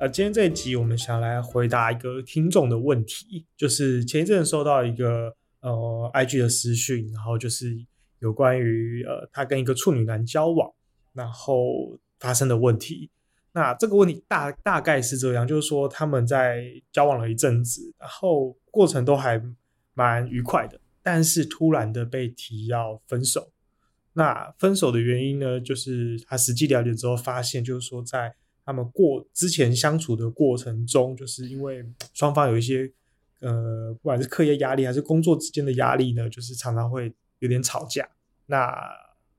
呃，今天这一集我们想来回答一个听众的问题，就是前一阵收到一个呃 IG 的私讯，然后就是有关于呃他跟一个处女男交往，然后发生的问题。那这个问题大大概是这样，就是说他们在交往了一阵子，然后过程都还蛮愉快的，但是突然的被提要分手。那分手的原因呢，就是他实际了解之后发现，就是说在他们过之前相处的过程中，就是因为双方有一些呃，不管是课业压力还是工作之间的压力呢，就是常常会有点吵架。那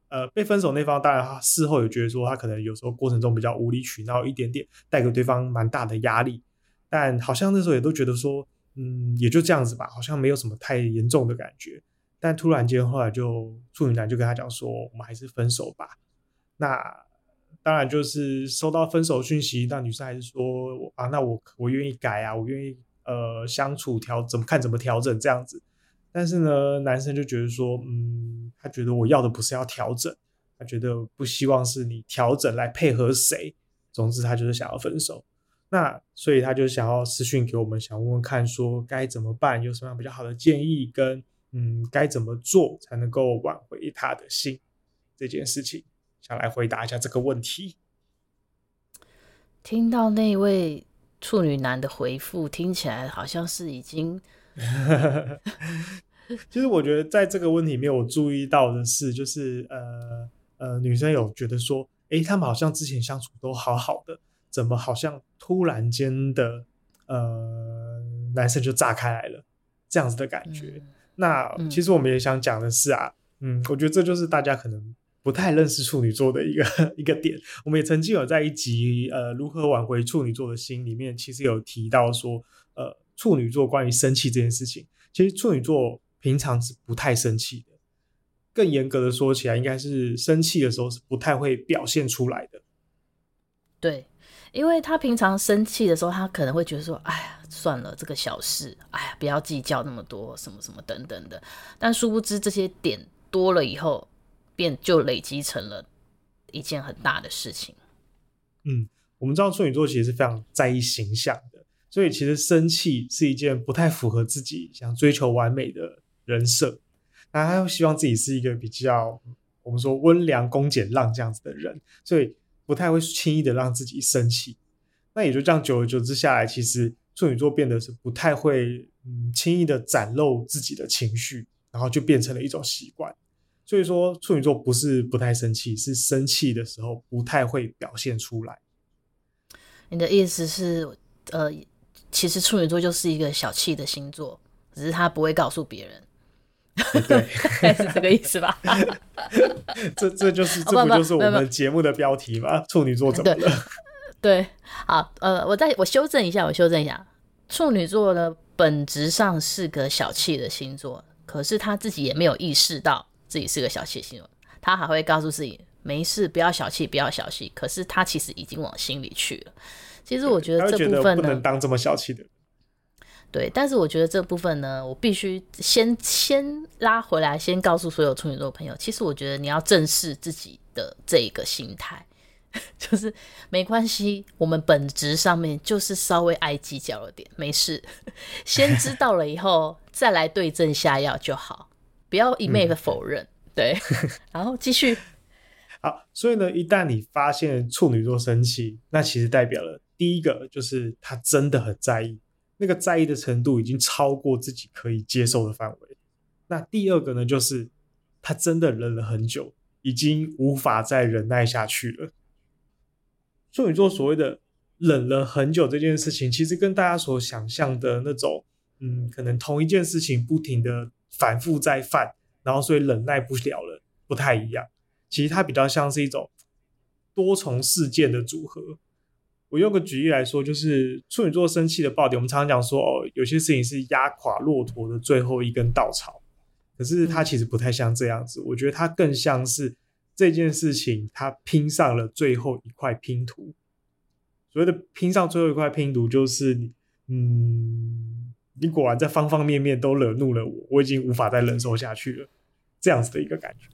呃，被分手那方当然他事后也觉得说，他可能有时候过程中比较无理取闹一点点，带给对方蛮大的压力。但好像那时候也都觉得说，嗯，也就这样子吧，好像没有什么太严重的感觉。但突然间后来就处女男就跟他讲说，我们还是分手吧。那。当然，就是收到分手讯息，那女生还是说啊，那我我愿意改啊，我愿意呃相处调怎么看怎么调整这样子。但是呢，男生就觉得说，嗯，他觉得我要的不是要调整，他觉得不希望是你调整来配合谁。总之，他就是想要分手。那所以他就想要私讯给我们，想问问看说该怎么办，有什么样比较好的建议，跟嗯该怎么做才能够挽回他的心这件事情。想来回答一下这个问题。听到那位处女男的回复，听起来好像是已经……其实我觉得在这个问题里面，我注意到的是，就是呃呃，女生有觉得说，诶，他们好像之前相处都好好的，怎么好像突然间的呃，男生就炸开来了，这样子的感觉。嗯、那其实我们也想讲的是啊，嗯，我觉得这就是大家可能。不太认识处女座的一个 一个点，我们也曾经有在一集呃如何挽回处女座的心里面，其实有提到说，呃处女座关于生气这件事情，其实处女座平常是不太生气的，更严格的说起来，应该是生气的时候是不太会表现出来的。对，因为他平常生气的时候，他可能会觉得说，哎呀，算了，这个小事，哎呀，不要计较那么多，什么什么等等的。但殊不知这些点多了以后。便就累积成了一件很大的事情。嗯，我们知道处女座其实是非常在意形象的，所以其实生气是一件不太符合自己想追求完美的人设。那他又希望自己是一个比较我们说温良恭俭让这样子的人，所以不太会轻易的让自己生气。那也就这样，久而久之下来，其实处女座变得是不太会嗯轻易的展露自己的情绪，然后就变成了一种习惯。所以说，处女座不是不太生气，是生气的时候不太会表现出来。你的意思是，呃，其实处女座就是一个小气的星座，只是他不会告诉别人。对，是这个意思吧？这这就是这不就是我们节目的标题吗？处女座怎么了？对，对，好，呃，我再我修正一下，我修正一下，处女座呢，本质上是个小气的星座，可是他自己也没有意识到。自己是个小气星，他还会告诉自己没事，不要小气，不要小气。可是他其实已经往心里去了。其实我觉得这部分呢，不能当这么小气的。对，但是我觉得这部分呢，我必须先先拉回来，先告诉所有处女座朋友，其实我觉得你要正视自己的这个心态，就是没关系，我们本质上面就是稍微爱计较了点，没事，先知道了以后再来对症下药就好。不要一昧的否认，嗯、对，然后继续。好，所以呢，一旦你发现处女座生气，那其实代表了第一个就是他真的很在意，那个在意的程度已经超过自己可以接受的范围。那第二个呢，就是他真的忍了很久，已经无法再忍耐下去了。处女座所谓的忍了很久这件事情，其实跟大家所想象的那种，嗯，可能同一件事情不停的。反复再犯，然后所以忍耐不了了，不太一样。其实它比较像是一种多重事件的组合。我用个举例来说，就是处女座生气的爆点，我们常常讲说，哦，有些事情是压垮骆驼的最后一根稻草，可是它其实不太像这样子。我觉得它更像是这件事情，它拼上了最后一块拼图。所谓的拼上最后一块拼图，就是，嗯，你果然在方方面面都惹怒了我，我已经无法再忍受下去了，这样子的一个感觉。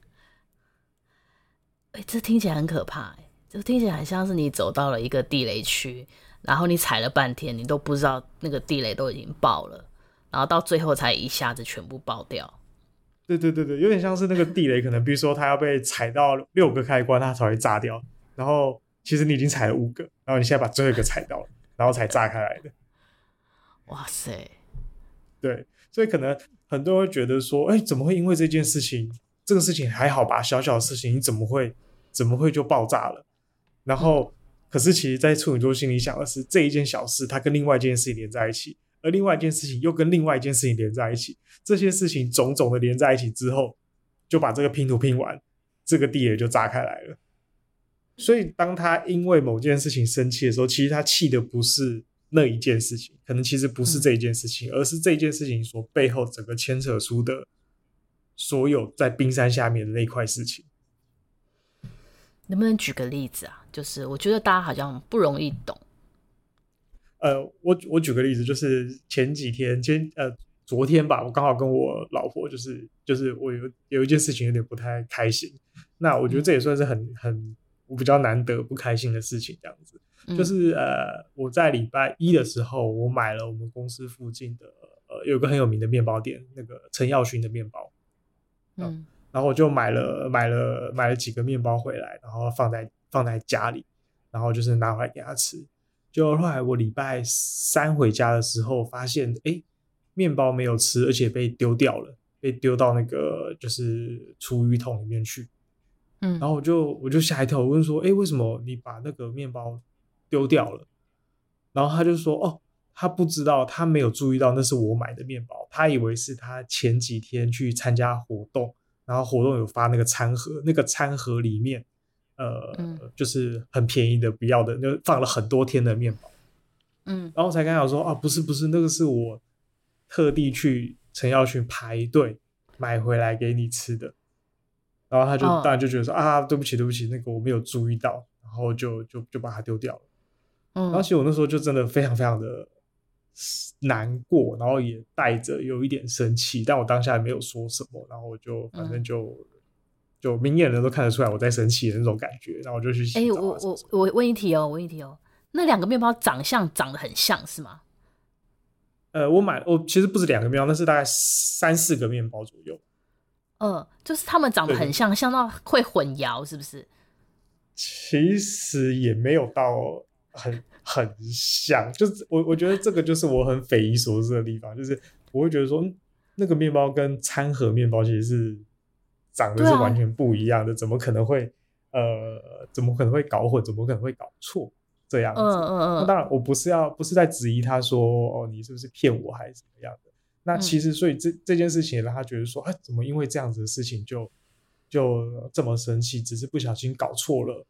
哎、欸，这听起来很可怕，哎，这听起来很像是你走到了一个地雷区，然后你踩了半天，你都不知道那个地雷都已经爆了，然后到最后才一下子全部爆掉。对对对对，有点像是那个地雷，可能比如说它要被踩到六个开关，它才会炸掉，然后。其实你已经踩了五个，然后你现在把最后一个踩到了，然后才炸开来的。哇塞！对，所以可能很多人会觉得说，哎，怎么会因为这件事情，这个事情还好吧，小小的事情，你怎么会怎么会就爆炸了？然后，可是其实，在处女座心里想的是，这一件小事，它跟另外一件事情连在一起，而另外一件事情又跟另外一件事情连在一起，这些事情种种的连在一起之后，就把这个拼图拼完，这个地也就炸开来了。所以，当他因为某件事情生气的时候，其实他气的不是那一件事情，可能其实不是这一件事情，嗯、而是这件事情所背后整个牵扯出的所有在冰山下面的那块事情。能不能举个例子啊？就是我觉得大家好像不容易懂。呃，我我举个例子，就是前几天，前呃昨天吧，我刚好跟我老婆，就是就是我有有一件事情有点不太开心，那我觉得这也算是很、嗯、很。我比较难得不开心的事情，这样子，嗯、就是呃，我在礼拜一的时候，我买了我们公司附近的呃，有个很有名的面包店，那个陈耀勋的面包，嗯，然后我就买了买了买了几个面包回来，然后放在放在家里，然后就是拿回来给他吃。就后来我礼拜三回家的时候，发现哎，面包没有吃，而且被丢掉了，被丢到那个就是厨余桶里面去。嗯，然后我就我就吓一跳，我问说：“哎，为什么你把那个面包丢掉了？”然后他就说：“哦，他不知道，他没有注意到那是我买的面包，他以为是他前几天去参加活动，然后活动有发那个餐盒，那个餐盒里面，呃，嗯、就是很便宜的不要的，就放了很多天的面包。”嗯，然后才跟他讲说：“啊，不是不是，那个是我特地去陈耀群排队买回来给你吃的。”然后他就当然就觉得说、哦、啊，对不起对不起，那个我没有注意到，然后就就就把它丢掉了。嗯，然后其实我那时候就真的非常非常的难过，然后也带着有一点生气，但我当下也没有说什么，然后我就反正就、嗯、就明眼人都看得出来我在生气的那种感觉，然后我就去洗。哎，我我我问一题哦，我问一题哦，那两个面包长相长得很像是吗？呃，我买我其实不止两个面包，那是大概三四个面包左右。嗯，就是他们长得很像，像到会混淆，是不是？其实也没有到很很像，就是我我觉得这个就是我很匪夷所思的地方，就是我会觉得说，那个面包跟餐盒面包其实是长得是完全不一样的，啊、怎么可能会呃，怎么可能会搞混，怎么可能会搞错这样子？嗯嗯嗯。那当然，我不是要不是在质疑他说哦，你是不是骗我还是怎么样的？那其实，所以这这件事情让他觉得说，哎，怎么因为这样子的事情就就这么生气？只是不小心搞错了，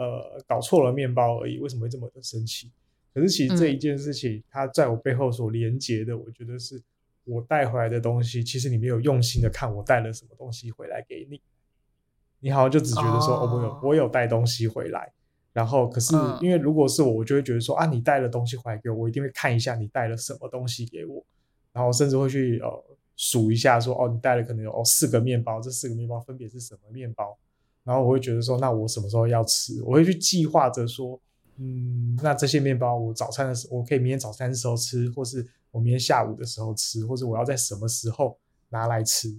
呃，搞错了面包而已，为什么会这么的生气？可是其实这一件事情，它在我背后所连接的，我觉得是我带回来的东西。其实你没有用心的看我带了什么东西回来给你，你好像就只觉得说，哦，我有我有带东西回来。然后，可是因为如果是我，我就会觉得说，啊，你带了东西回来给我，我一定会看一下你带了什么东西给我。然后甚至会去呃数一下说，说哦，你带了可能有哦四个面包，这四个面包分别是什么面包？然后我会觉得说，那我什么时候要吃？我会去计划着说，嗯，那这些面包我早餐的时候，我可以明天早餐的时候吃，或是我明天下午的时候吃，或者我要在什么时候拿来吃？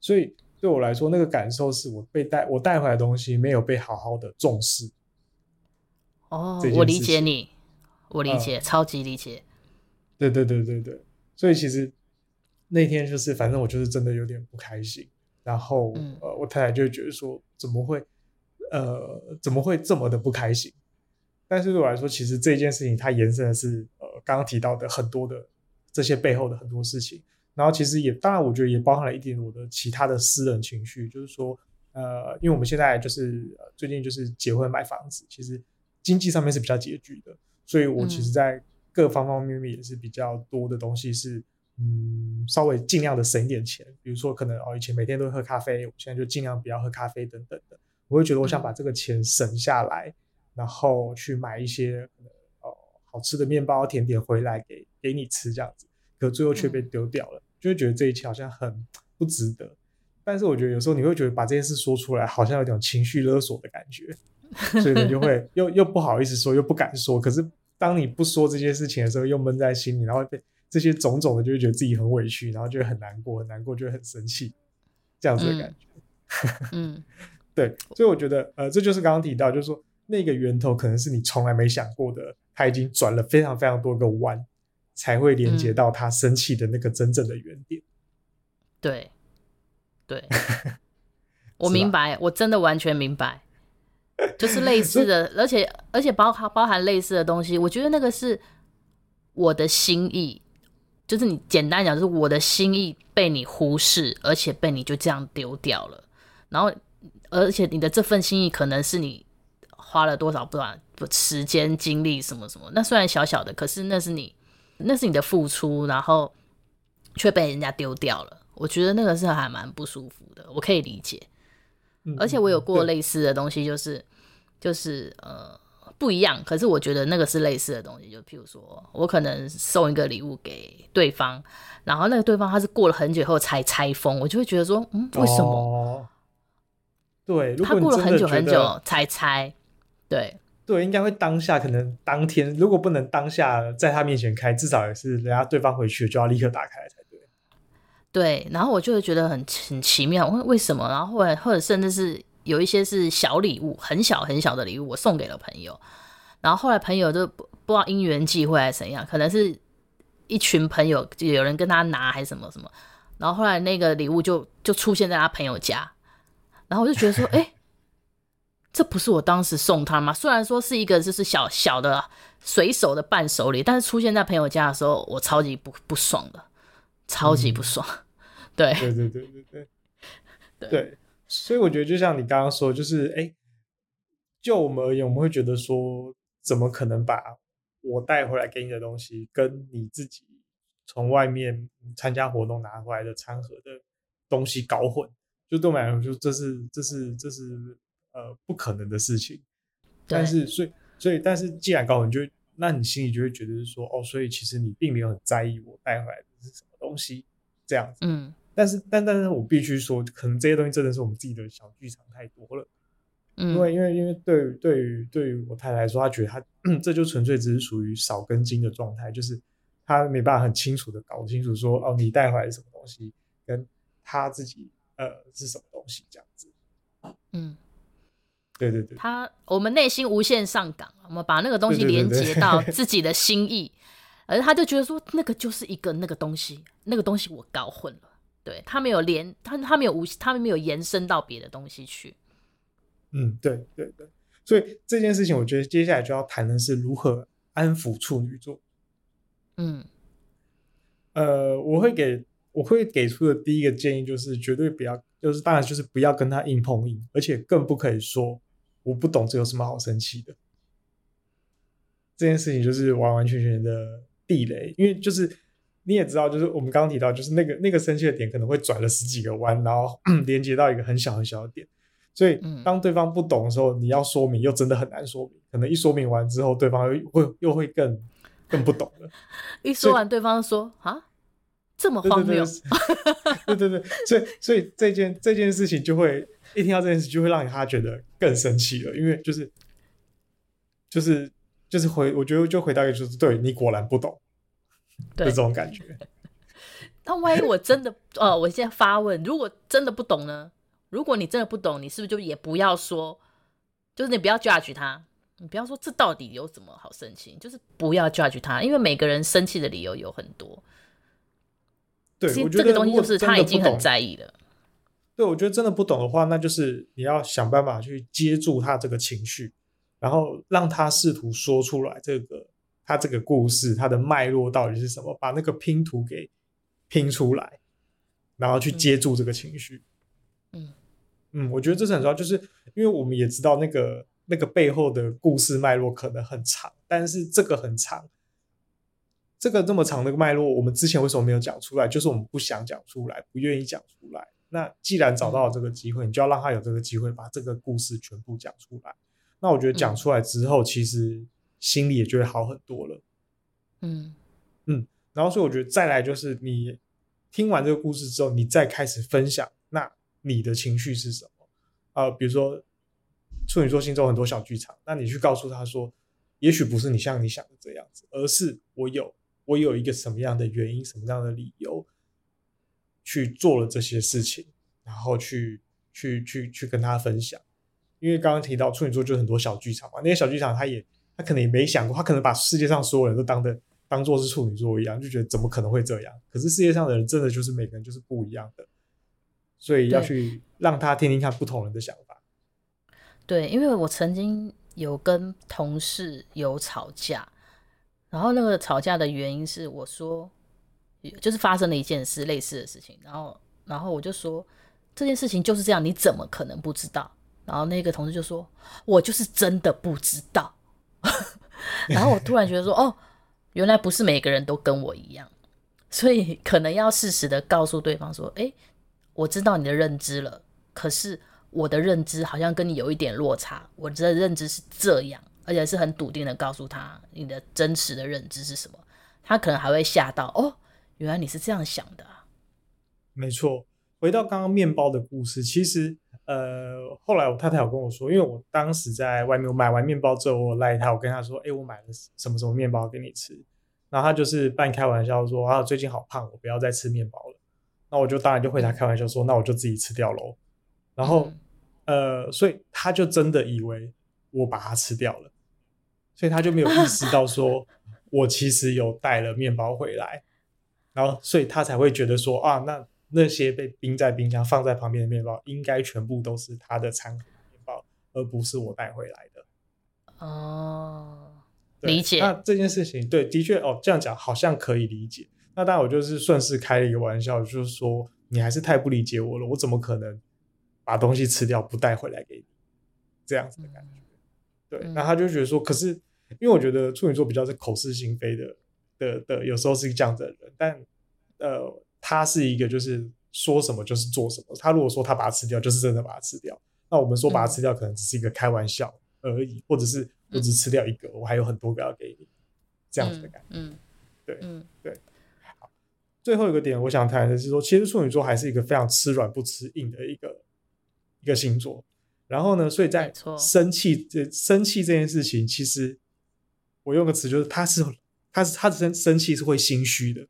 所以对我来说，那个感受是我被带我带回来的东西没有被好好的重视。哦，我理解你，我理解，嗯、超级理解。对对对对对。所以其实那天就是，反正我就是真的有点不开心。然后、嗯、呃，我太太就觉得说，怎么会呃怎么会这么的不开心？但是对我来说，其实这件事情它延伸的是呃刚刚提到的很多的这些背后的很多事情。然后其实也当然，我觉得也包含了一点我的其他的私人情绪，就是说呃，因为我们现在就是、呃、最近就是结婚买房子，其实经济上面是比较拮据的，所以我其实在各方方面面也是比较多的东西是，嗯，稍微尽量的省一点钱。比如说，可能哦，以前每天都喝咖啡，我现在就尽量不要喝咖啡等等的。我会觉得我想把这个钱省下来，然后去买一些可能哦好吃的面包、甜点回来给给你吃这样子，可最后却被丢掉了，就会觉得这一切好像很不值得。但是我觉得有时候你会觉得把这件事说出来，好像有点情绪勒索的感觉，所以你就会 又又不好意思说，又不敢说。可是当你不说这件事情的时候，又闷在心里，然后被这些种种的，就会觉得自己很委屈，然后就会很难过，很难过，就会很生气，这样子的感觉。嗯，嗯对，所以我觉得，呃，这就是刚刚提到，就是说那个源头可能是你从来没想过的，他已经转了非常非常多个弯，才会连接到他生气的那个真正的原点。嗯、对。对，我明白，我真的完全明白，就是类似的，而且而且包含包含类似的东西，我觉得那个是我的心意，就是你简单讲，就是我的心意被你忽视，而且被你就这样丢掉了，然后而且你的这份心意可能是你花了多少不短不时间精力什么什么，那虽然小小的，可是那是你那是你的付出，然后却被人家丢掉了。我觉得那个是还蛮不舒服的，我可以理解，而且我有过类似的东西，就是、嗯、就是呃不一样，可是我觉得那个是类似的东西，就譬如说我可能送一个礼物给对方，然后那个对方他是过了很久以后才拆封，我就会觉得说，嗯，为什么？哦、对，他过了很久很久才拆，对对，应该会当下可能当天，如果不能当下在他面前开，至少也是人家对方回去就要立刻打开才。对，然后我就会觉得很很奇妙，为为什么？然后或者或者甚至是有一些是小礼物，很小很小的礼物，我送给了朋友，然后后来朋友就不不知道因缘际会还是怎样，可能是一群朋友就有人跟他拿还是什么什么，然后后来那个礼物就就出现在他朋友家，然后我就觉得说，哎，这不是我当时送他吗？虽然说是一个就是小小的随手的伴手礼，但是出现在朋友家的时候，我超级不不爽的。超级不爽，对对对对对。对，对，所以我觉得就像你刚刚说，就是哎，就我们而言，我们会觉得说，怎么可能把我带回来给你的东西，跟你自己从外面参加活动拿回来的餐盒的东西搞混？就对我们来说，就这是这是这是呃不可能的事情。但是，所以所以，但是既然搞混，就那你心里就会觉得是说，哦，所以其实你并没有很在意我带回来的是什么。东西这样子，嗯，但是但但是我必须说，可能这些东西真的是我们自己的小剧场太多了，嗯，因为因为因为对于对于对于我太太来说，她觉得她 这就纯粹只是属于少根筋的状态，就是她没办法很清楚的搞清楚说，哦，你带回来什么东西，跟她自己呃是什么东西这样子，嗯，对对对，她我们内心无限上岗，我们把那个东西连接到 自己的心意。而他就觉得说，那个就是一个那个东西，那个东西我搞混了，对，他没有连，他他没有无，他没有延伸到别的东西去。嗯，对对对，所以这件事情，我觉得接下来就要谈的是如何安抚处女座。嗯，呃，我会给我会给出的第一个建议就是，绝对不要，就是当然就是不要跟他硬碰硬，而且更不可以说我不懂，这有什么好生气的。这件事情就是完完全全的。地雷，因为就是你也知道，就是我们刚刚提到，就是那个那个生气的点可能会转了十几个弯，然后 连接到一个很小很小的点，所以当对方不懂的时候，你要说明又真的很难说明，可能一说明完之后，对方又会又会更更不懂了。一说完，对方说啊，这么荒谬，对对对，所以所以这件这件事情就会一听到这件事，就会让他觉得更生气了，因为就是就是。就是回，我觉得就回答一个，就是对你果然不懂，对这种感觉。那万一我真的，呃，我现在发问，如果真的不懂呢？如果你真的不懂，你是不是就也不要说，就是你不要 judge 他，你不要说这到底有什么好生气，就是不要 judge 他，因为每个人生气的理由有很多。对，我觉得这个东西就是他已经很在意了。对，我觉得真的不懂的话，那就是你要想办法去接住他这个情绪。然后让他试图说出来，这个他这个故事，他的脉络到底是什么？把那个拼图给拼出来，然后去接住这个情绪。嗯嗯，我觉得这是很重要，就是因为我们也知道那个那个背后的故事脉络可能很长，但是这个很长，这个这么长的脉络，我们之前为什么没有讲出来？就是我们不想讲出来，不愿意讲出来。那既然找到了这个机会，你就要让他有这个机会把这个故事全部讲出来。那我觉得讲出来之后，其实心里也就会好很多了。嗯嗯，然后所以我觉得再来就是你听完这个故事之后，你再开始分享，那你的情绪是什么？呃，比如说处女座心中很多小剧场，那你去告诉他说，也许不是你像你想的这样子，而是我有我有一个什么样的原因，什么样的理由去做了这些事情，然后去去去去跟他分享。因为刚刚提到处女座就很多小剧场嘛，那些小剧场他也他可能也没想过，他可能把世界上所有人都当的当做是处女座一样，就觉得怎么可能会这样？可是世界上的人真的就是每个人就是不一样的，所以要去让他听听看不同人的想法。对，因为我曾经有跟同事有吵架，然后那个吵架的原因是我说，就是发生了一件事类似的事情，然后然后我就说这件事情就是这样，你怎么可能不知道？然后那个同事就说：“我就是真的不知道。” 然后我突然觉得说：“哦，原来不是每个人都跟我一样，所以可能要适时的告诉对方说：‘哎，我知道你的认知了，可是我的认知好像跟你有一点落差。我的认知是这样，而且是很笃定的告诉他你的真实的认知是什么。他可能还会吓到哦，原来你是这样想的。”没错，回到刚刚面包的故事，其实。呃，后来我太太有跟我说，因为我当时在外面我买完面包之后，我赖他，我跟他说，哎，我买了什么什么面包给你吃，然后他就是半开玩笑说，啊，最近好胖，我不要再吃面包了。那我就当然就回他开玩笑说，那我就自己吃掉喽。然后，呃，所以他就真的以为我把它吃掉了，所以他就没有意识到说我其实有带了面包回来，然后所以他才会觉得说，啊，那。那些被冰在冰箱放在旁边的面包，应该全部都是他的餐盒面包，而不是我带回来的。哦，理解。那这件事情，对，的确，哦，这样讲好像可以理解。那当然，我就是顺势开了一个玩笑，就是说你还是太不理解我了，我怎么可能把东西吃掉不带回来给你？这样子的感觉。嗯、对，那他就觉得说，可是因为我觉得处女座比较是口是心非的的的，有时候是这样子的人，但呃。他是一个，就是说什么就是做什么。他如果说他把它吃掉，就是真的把它吃掉。那我们说把它吃掉，可能只是一个开玩笑而已，嗯、或者是我只吃掉一个，嗯、我还有很多个要给你，这样子的感觉。嗯，对，嗯，对。好，最后一个点，我想谈的是说，其实处女座还是一个非常吃软不吃硬的一个一个星座。然后呢，所以在生气这生气这件事情，其实我用个词就是，他是他是他生生气是会心虚的。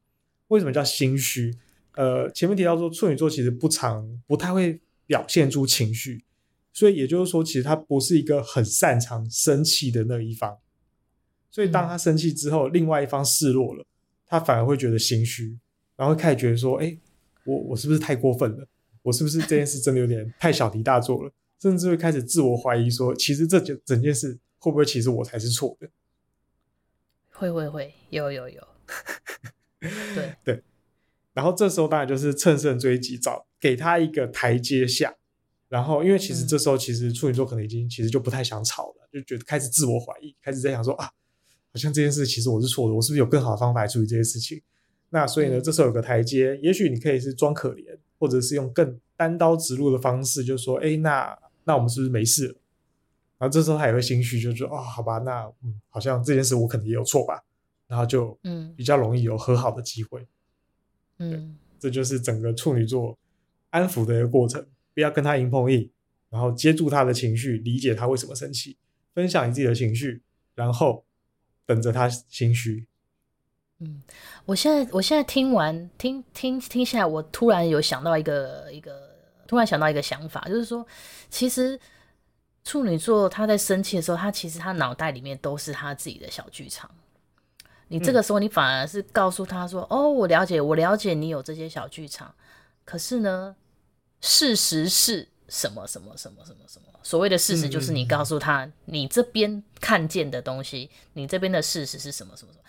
为什么叫心虚？呃，前面提到说处女座其实不常、不太会表现出情绪，所以也就是说，其实他不是一个很擅长生气的那一方。所以当他生气之后，嗯、另外一方示弱了，他反而会觉得心虚，然后开始觉得说：“哎，我我是不是太过分了？我是不是这件事真的有点 太小题大做了？”甚至会开始自我怀疑说：“其实这整整件事会不会其实我才是错的？”会会会，有有有。对 对，然后这时候当然就是乘胜追击，找给他一个台阶下。然后，因为其实这时候其实处女座可能已经其实就不太想吵了，就觉得开始自我怀疑，开始在想说啊，好像这件事其实我是错的，我是不是有更好的方法来处理这些事情？那所以呢，这时候有个台阶，也许你可以是装可怜，或者是用更单刀直入的方式，就说，哎，那那我们是不是没事了？然后这时候他也会心虚，就说哦，好吧，那嗯，好像这件事我可能也有错吧。然后就嗯，比较容易有和好的机会，嗯，这就是整个处女座安抚的一个过程，不要跟他硬碰硬，然后接住他的情绪，理解他为什么生气，分享你自己的情绪，然后等着他心虚。嗯，我现在我现在听完听听听下来，我突然有想到一个一个，突然想到一个想法，就是说，其实处女座他在生气的时候，他其实他脑袋里面都是他自己的小剧场。你这个时候，你反而是告诉他说：“嗯、哦，我了解，我了解你有这些小剧场。可是呢，事实是什么？什么？什么？什么？什么？所谓的事实就是你告诉他，嗯、你这边看见的东西，你这边的事实是什么？什么？什么？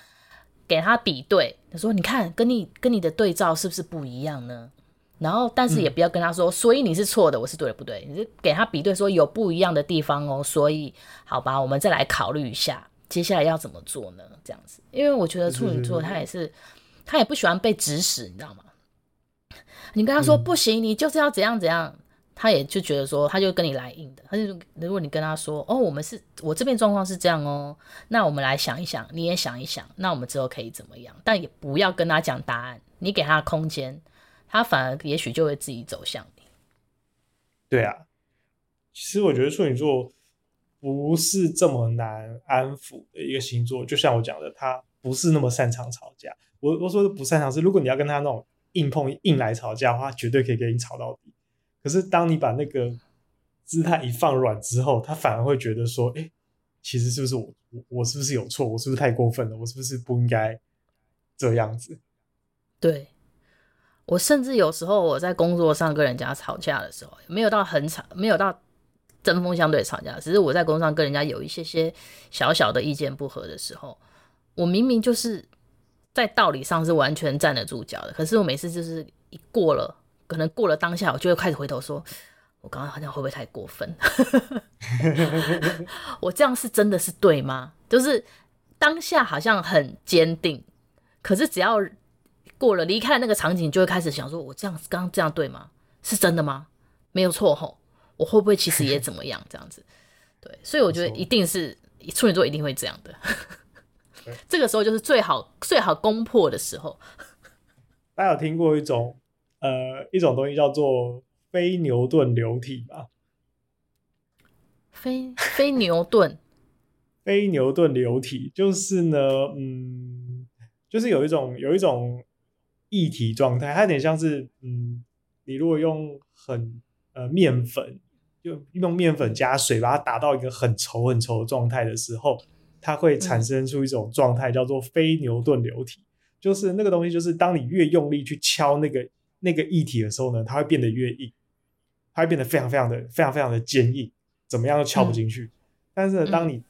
给他比对，他说：你看，跟你跟你的对照是不是不一样呢？然后但是也不要跟他说，嗯、所以你是错的，我是对的，不对？你就给他比对，说有不一样的地方哦。所以好吧，我们再来考虑一下，接下来要怎么做呢？这样子，因为我觉得处女座他也是，他也不喜欢被指使，你知道吗？你跟他说、嗯、不行，你就是要怎样怎样。他也就觉得说，他就跟你来硬的。他就如果你跟他说，哦，我们是我这边状况是这样哦，那我们来想一想，你也想一想，那我们之后可以怎么样？但也不要跟他讲答案，你给他空间，他反而也许就会自己走向你。对啊，其实我觉得处女座不是这么难安抚的一个星座，就像我讲的，他不是那么擅长吵架。我我说的不擅长是，如果你要跟他那种硬碰硬来吵架的话，绝对可以给你吵到底。可是，当你把那个姿态一放软之后，他反而会觉得说：“哎、其实是不是我，我是不是有错？我是不是太过分了？我是不是不应该这样子？”对，我甚至有时候我在工作上跟人家吵架的时候，没有到很吵，没有到针锋相对吵架，只是我在工作上跟人家有一些些小小的意见不合的时候，我明明就是在道理上是完全站得住脚的，可是我每次就是一过了。可能过了当下，我就会开始回头说：“我刚刚好像会不会太过分？我这样是真的是对吗？就是当下好像很坚定，可是只要过了离开那个场景，就会开始想说：我这样刚刚这样对吗？是真的吗？没有错吼，我会不会其实也 怎么样？这样子，对，所以我觉得一定是处女座一定会这样的。这个时候就是最好最好攻破的时候。大家有听过一种？呃，一种东西叫做非牛顿流体吧？非非牛顿，非牛顿流体就是呢，嗯，就是有一种有一种液体状态，它有点像是，嗯，你如果用很呃面粉，就用面粉加水把它打到一个很稠很稠的状态的时候，它会产生出一种状态叫做非牛顿流体，嗯、就是那个东西，就是当你越用力去敲那个。那个液体的时候呢，它会变得越硬，它会变得非常非常的非常非常的坚硬，怎么样都敲不进去。嗯、但是呢，当你、嗯、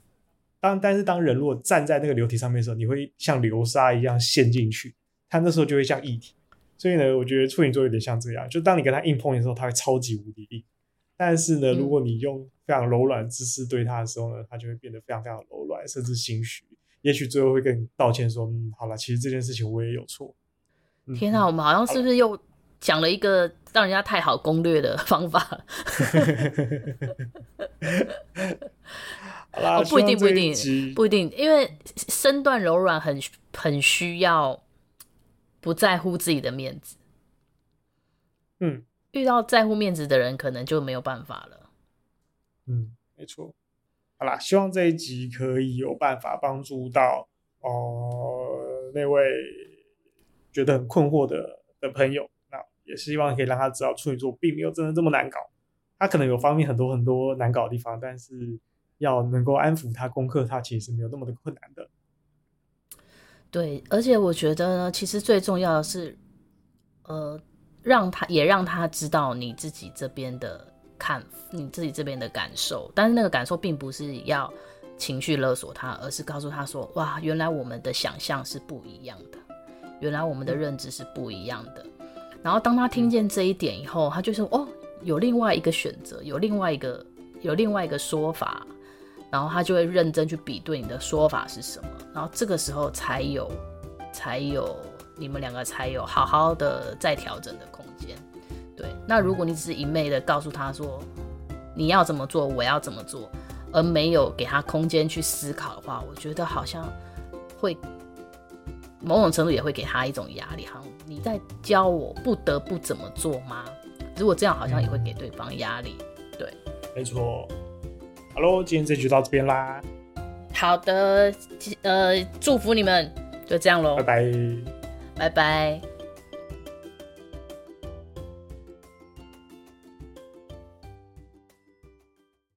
当但是当人如果站在那个流体上面的时候，你会像流沙一样陷进去，它那时候就会像液体。所以呢，我觉得处女座有点像这样，就当你跟他硬碰的时候，他会超级无敌硬。但是呢，如果你用非常柔软姿势对他的时候呢，他就会变得非常非常柔软，甚至心虚。也许最后会跟你道歉说：“嗯，好了，其实这件事情我也有错。嗯”天哪，我们好像是不是又？讲了一个让人家太好攻略的方法，不一定，不一定，不一定，因为身段柔软很很需要不在乎自己的面子。嗯，遇到在乎面子的人，可能就没有办法了。嗯，没错。好啦，希望这一集可以有办法帮助到哦、呃、那位觉得很困惑的的朋友。那也希望可以让他知道处女座并没有真的这么难搞，他可能有方面很多很多难搞的地方，但是要能够安抚他、攻克他，其实没有那么的困难的。对，而且我觉得呢，其实最重要的是，呃，让他也让他知道你自己这边的看，你自己这边的感受，但是那个感受并不是要情绪勒索他，而是告诉他说：“哇，原来我们的想象是不一样的，原来我们的认知是不一样的。”然后当他听见这一点以后，他就说：“哦，有另外一个选择，有另外一个，有另外一个说法。”然后他就会认真去比对你的说法是什么。然后这个时候才有，才有你们两个才有好好的再调整的空间。对，那如果你只是一昧的告诉他说你要怎么做，我要怎么做，而没有给他空间去思考的话，我觉得好像会。某种程度也会给他一种压力，哈，你在教我不得不怎么做吗？如果这样，好像也会给对方压力。对，没错。Hello，，今天这集就到这边啦。好的，呃，祝福你们，就这样喽。拜拜，拜拜。